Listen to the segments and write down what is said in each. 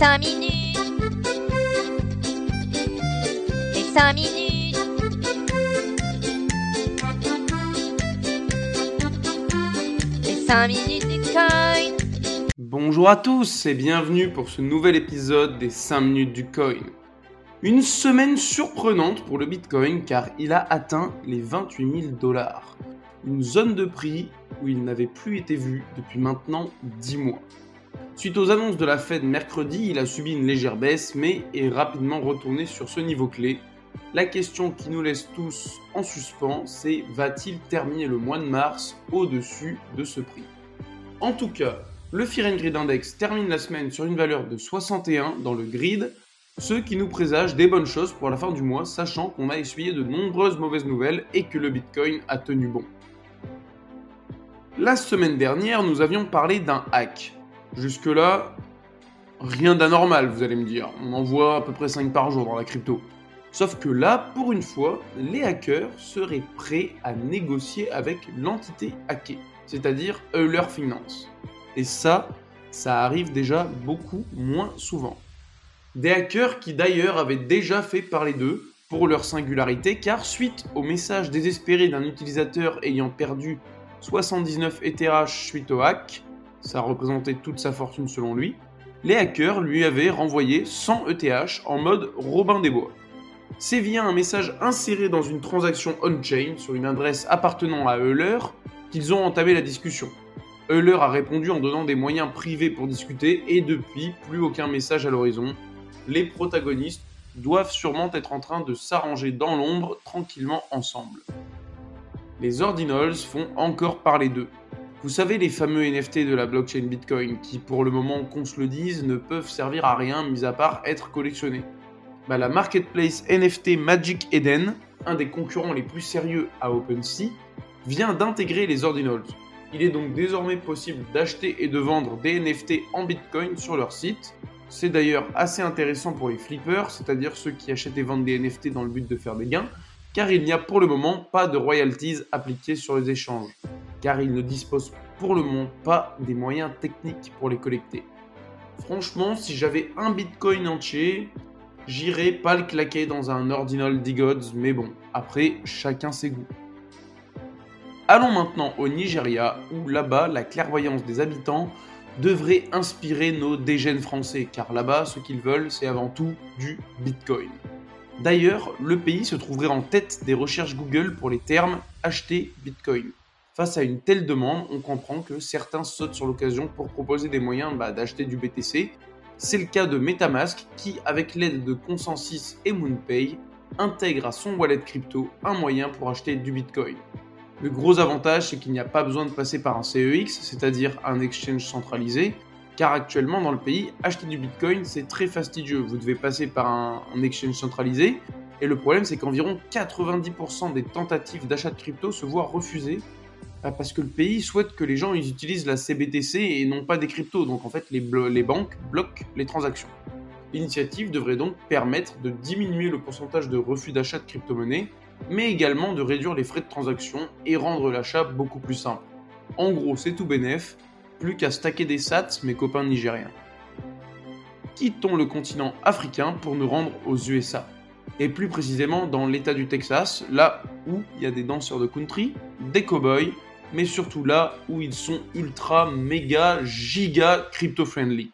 5 minutes. Les 5 minutes. Les 5 minutes du coin. Bonjour à tous et bienvenue pour ce nouvel épisode des 5 minutes du coin. Une semaine surprenante pour le Bitcoin car il a atteint les 28 000 dollars. Une zone de prix où il n'avait plus été vu depuis maintenant 10 mois. Suite aux annonces de la Fed mercredi, il a subi une légère baisse mais est rapidement retourné sur ce niveau clé. La question qui nous laisse tous en suspens, c'est va-t-il terminer le mois de mars au-dessus de ce prix? En tout cas, le Fear Grid Index termine la semaine sur une valeur de 61 dans le grid, ce qui nous présage des bonnes choses pour la fin du mois, sachant qu'on a essuyé de nombreuses mauvaises nouvelles et que le Bitcoin a tenu bon. La semaine dernière, nous avions parlé d'un hack. Jusque-là, rien d'anormal, vous allez me dire. On en voit à peu près 5 par jour dans la crypto. Sauf que là, pour une fois, les hackers seraient prêts à négocier avec l'entité hackée, c'est-à-dire Euler Finance. Et ça, ça arrive déjà beaucoup moins souvent. Des hackers qui d'ailleurs avaient déjà fait parler d'eux pour leur singularité, car suite au message désespéré d'un utilisateur ayant perdu 79 ETH suite au hack, ça représentait toute sa fortune selon lui, les hackers lui avaient renvoyé 100 ETH en mode Robin des Bois. C'est via un message inséré dans une transaction on-chain sur une adresse appartenant à Euler qu'ils ont entamé la discussion. Euler a répondu en donnant des moyens privés pour discuter et depuis, plus aucun message à l'horizon. Les protagonistes doivent sûrement être en train de s'arranger dans l'ombre tranquillement ensemble. Les Ordinals font encore parler d'eux. Vous savez les fameux NFT de la blockchain Bitcoin qui pour le moment qu'on se le dise ne peuvent servir à rien mis à part être collectionnés. Bah, la marketplace NFT Magic Eden, un des concurrents les plus sérieux à OpenSea, vient d'intégrer les Ordinals. Il est donc désormais possible d'acheter et de vendre des NFT en Bitcoin sur leur site. C'est d'ailleurs assez intéressant pour les flippers, c'est-à-dire ceux qui achètent et vendent des NFT dans le but de faire des gains, car il n'y a pour le moment pas de royalties appliquées sur les échanges, car ils ne disposent pour le moment pas des moyens techniques pour les collecter. Franchement, si j'avais un Bitcoin entier, j'irais pas le claquer dans un ordinal Digods, mais bon, après, chacun ses goûts. Allons maintenant au Nigeria, où là-bas, la clairvoyance des habitants devrait inspirer nos dégènes français, car là-bas, ce qu'ils veulent, c'est avant tout du Bitcoin. D'ailleurs, le pays se trouverait en tête des recherches Google pour les termes acheter Bitcoin. Face à une telle demande, on comprend que certains sautent sur l'occasion pour proposer des moyens bah, d'acheter du BTC. C'est le cas de Metamask qui, avec l'aide de Consensus et MoonPay, intègre à son wallet crypto un moyen pour acheter du Bitcoin. Le gros avantage, c'est qu'il n'y a pas besoin de passer par un CEX, c'est-à-dire un exchange centralisé, car actuellement dans le pays, acheter du Bitcoin, c'est très fastidieux. Vous devez passer par un, exchange centralisé, et le problème, c'est qu'environ 90% des tentatives d'achat de crypto se voient refusées parce que le pays souhaite que les gens utilisent la CBTC et non pas des cryptos. Donc en fait, les, les banques bloquent les transactions. L'initiative devrait donc permettre de diminuer le pourcentage de refus d'achat de crypto-monnaies mais également de réduire les frais de transaction et rendre l'achat beaucoup plus simple. En gros, c'est tout bénef, plus qu'à stacker des sats, mes copains nigériens. Quittons le continent africain pour nous rendre aux USA, et plus précisément dans l'état du Texas, là où il y a des danseurs de country, des cowboys, mais surtout là où ils sont ultra, méga, giga crypto-friendly.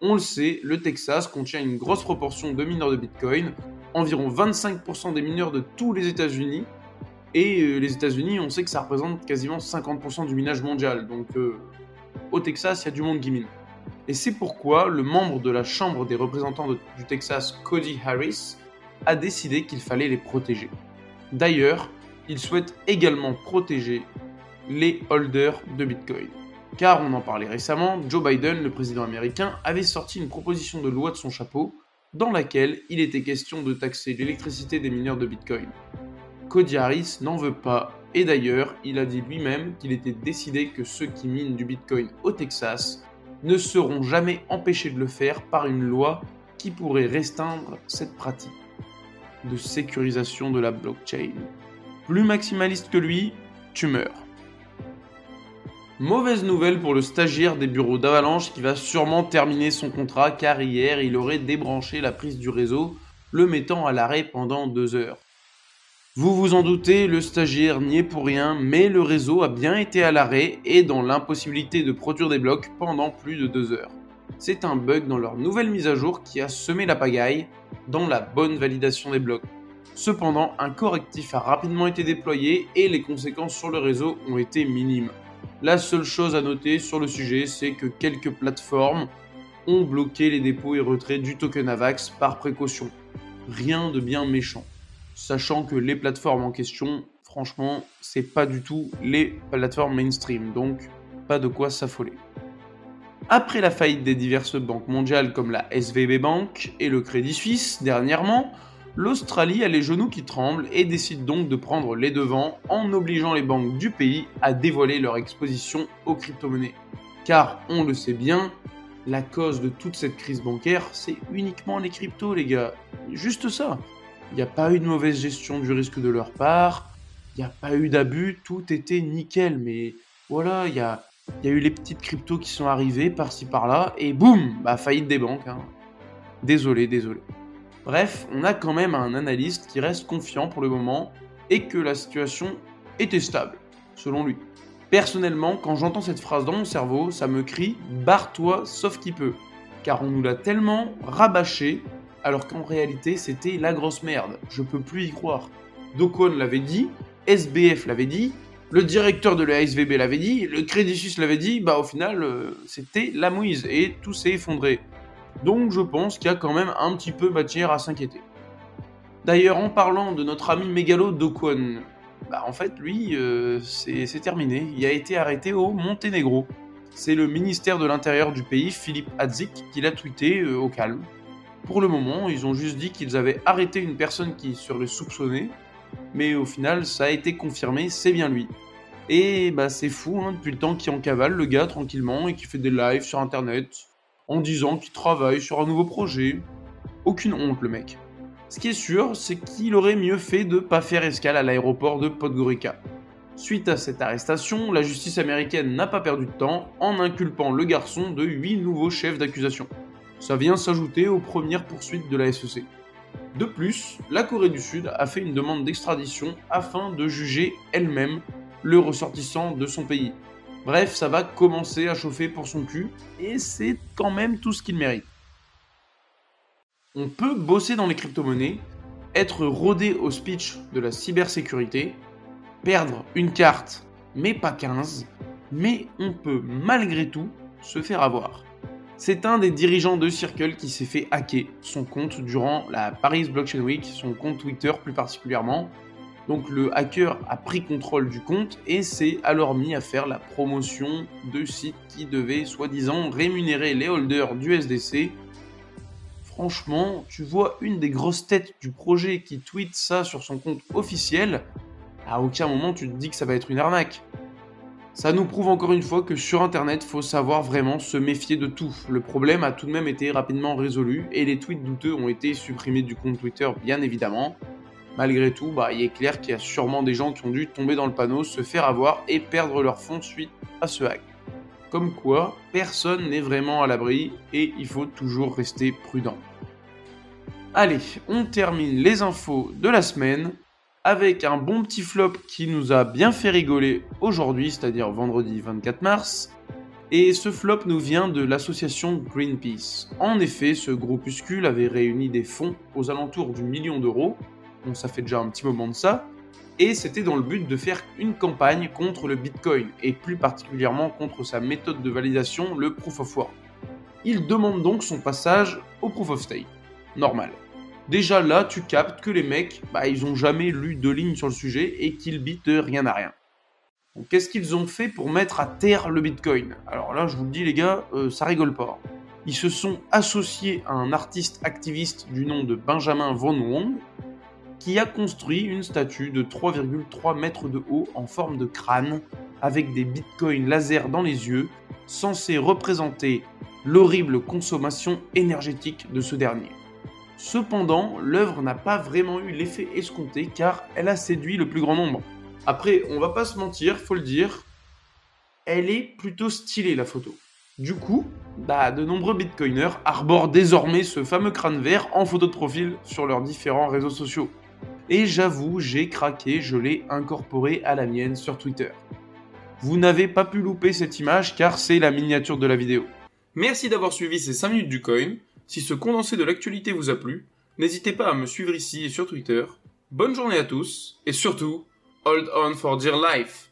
On le sait, le Texas contient une grosse proportion de mineurs de Bitcoin, environ 25% des mineurs de tous les États-Unis. Et euh, les États-Unis, on sait que ça représente quasiment 50% du minage mondial. Donc euh, au Texas, il y a du monde qui mine. Et c'est pourquoi le membre de la Chambre des représentants du Texas, Cody Harris, a décidé qu'il fallait les protéger. D'ailleurs, il souhaite également protéger les holders de Bitcoin. Car on en parlait récemment, Joe Biden, le président américain, avait sorti une proposition de loi de son chapeau dans laquelle il était question de taxer l'électricité des mineurs de Bitcoin. Cody Harris n'en veut pas, et d'ailleurs, il a dit lui-même qu'il était décidé que ceux qui minent du Bitcoin au Texas ne seront jamais empêchés de le faire par une loi qui pourrait restreindre cette pratique de sécurisation de la blockchain. Plus maximaliste que lui, tu meurs. Mauvaise nouvelle pour le stagiaire des bureaux d'Avalanche qui va sûrement terminer son contrat car hier il aurait débranché la prise du réseau, le mettant à l'arrêt pendant deux heures. Vous vous en doutez, le stagiaire n'y est pour rien, mais le réseau a bien été à l'arrêt et dans l'impossibilité de produire des blocs pendant plus de deux heures. C'est un bug dans leur nouvelle mise à jour qui a semé la pagaille dans la bonne validation des blocs. Cependant, un correctif a rapidement été déployé et les conséquences sur le réseau ont été minimes. La seule chose à noter sur le sujet, c'est que quelques plateformes ont bloqué les dépôts et retraits du token AVAX par précaution. Rien de bien méchant sachant que les plateformes en question, franchement, c'est pas du tout les plateformes mainstream, donc pas de quoi s'affoler. Après la faillite des diverses banques mondiales comme la SVB Bank et le Crédit Suisse dernièrement, l'Australie a les genoux qui tremblent et décide donc de prendre les devants en obligeant les banques du pays à dévoiler leur exposition aux crypto-monnaies. Car on le sait bien, la cause de toute cette crise bancaire, c'est uniquement les cryptos les gars. Juste ça. Il n'y a pas eu de mauvaise gestion du risque de leur part. Il n'y a pas eu d'abus. Tout était nickel. Mais voilà, il y a, eu les petites cryptos qui sont arrivées par-ci par-là. Et boum Bah, faillite des banques. Hein. Désolé, désolé. Bref, on a quand même un analyste qui reste confiant pour le moment et que la situation était stable, selon lui. Personnellement, quand j'entends cette phrase dans mon cerveau, ça me crie Barre-toi sauf qui peut. Car on nous l'a tellement rabâché alors qu'en réalité c'était la grosse merde. Je peux plus y croire. Docon l'avait dit, SBF l'avait dit, le directeur de la SVB l'avait dit, le Crédit Suisse l'avait dit, bah au final euh, c'était la mouise et tout s'est effondré. Donc je pense qu'il y a quand même un petit peu matière à s'inquiéter. D'ailleurs en parlant de notre ami mégalo Docon, bah en fait lui euh, c'est terminé, il a été arrêté au Monténégro. C'est le ministère de l'Intérieur du pays, Philippe Hadzik, qui l'a tweeté euh, au calme. Pour le moment, ils ont juste dit qu'ils avaient arrêté une personne qui serait soupçonnée, mais au final, ça a été confirmé, c'est bien lui. Et bah c'est fou, hein, depuis le temps qu'il en cavale le gars tranquillement et qui fait des lives sur internet en disant qu'il travaille sur un nouveau projet. Aucune honte le mec. Ce qui est sûr, c'est qu'il aurait mieux fait de pas faire escale à l'aéroport de Podgorica. Suite à cette arrestation, la justice américaine n'a pas perdu de temps en inculpant le garçon de 8 nouveaux chefs d'accusation. Ça vient s'ajouter aux premières poursuites de la SEC. De plus, la Corée du Sud a fait une demande d'extradition afin de juger elle-même le ressortissant de son pays. Bref, ça va commencer à chauffer pour son cul, et c'est quand même tout ce qu'il mérite. On peut bosser dans les crypto-monnaies, être rodé au speech de la cybersécurité, perdre une carte, mais pas 15, mais on peut malgré tout se faire avoir. C'est un des dirigeants de Circle qui s'est fait hacker son compte durant la Paris Blockchain Week, son compte Twitter plus particulièrement. Donc le hacker a pris contrôle du compte et s'est alors mis à faire la promotion de sites qui devaient soi-disant rémunérer les holders du SDC. Franchement, tu vois une des grosses têtes du projet qui tweet ça sur son compte officiel, à aucun moment tu te dis que ça va être une arnaque. Ça nous prouve encore une fois que sur internet, faut savoir vraiment se méfier de tout. Le problème a tout de même été rapidement résolu et les tweets douteux ont été supprimés du compte Twitter, bien évidemment. Malgré tout, bah, il est clair qu'il y a sûrement des gens qui ont dû tomber dans le panneau, se faire avoir et perdre leur fonds suite à ce hack. Comme quoi, personne n'est vraiment à l'abri et il faut toujours rester prudent. Allez, on termine les infos de la semaine avec un bon petit flop qui nous a bien fait rigoler aujourd'hui, c'est-à-dire vendredi 24 mars. Et ce flop nous vient de l'association Greenpeace. En effet, ce groupuscule avait réuni des fonds aux alentours du million d'euros, bon ça fait déjà un petit moment de ça, et c'était dans le but de faire une campagne contre le Bitcoin, et plus particulièrement contre sa méthode de validation, le Proof of Work. Il demande donc son passage au Proof of Stake. Normal. Déjà là, tu captes que les mecs, bah, ils ont jamais lu deux lignes sur le sujet et qu'ils bitent rien à rien. Qu'est-ce qu'ils ont fait pour mettre à terre le Bitcoin? Alors là, je vous le dis les gars, euh, ça rigole pas. Ils se sont associés à un artiste activiste du nom de Benjamin Von Wong, qui a construit une statue de 3,3 mètres de haut en forme de crâne, avec des bitcoins laser dans les yeux, censés représenter l'horrible consommation énergétique de ce dernier. Cependant, l'œuvre n'a pas vraiment eu l'effet escompté car elle a séduit le plus grand nombre. Après, on va pas se mentir, faut le dire, elle est plutôt stylée la photo. Du coup, bah, de nombreux bitcoiners arborent désormais ce fameux crâne vert en photo de profil sur leurs différents réseaux sociaux. Et j'avoue, j'ai craqué, je l'ai incorporé à la mienne sur Twitter. Vous n'avez pas pu louper cette image car c'est la miniature de la vidéo. Merci d'avoir suivi ces 5 minutes du coin. Si ce condensé de l'actualité vous a plu, n'hésitez pas à me suivre ici et sur Twitter. Bonne journée à tous et surtout, hold on for dear life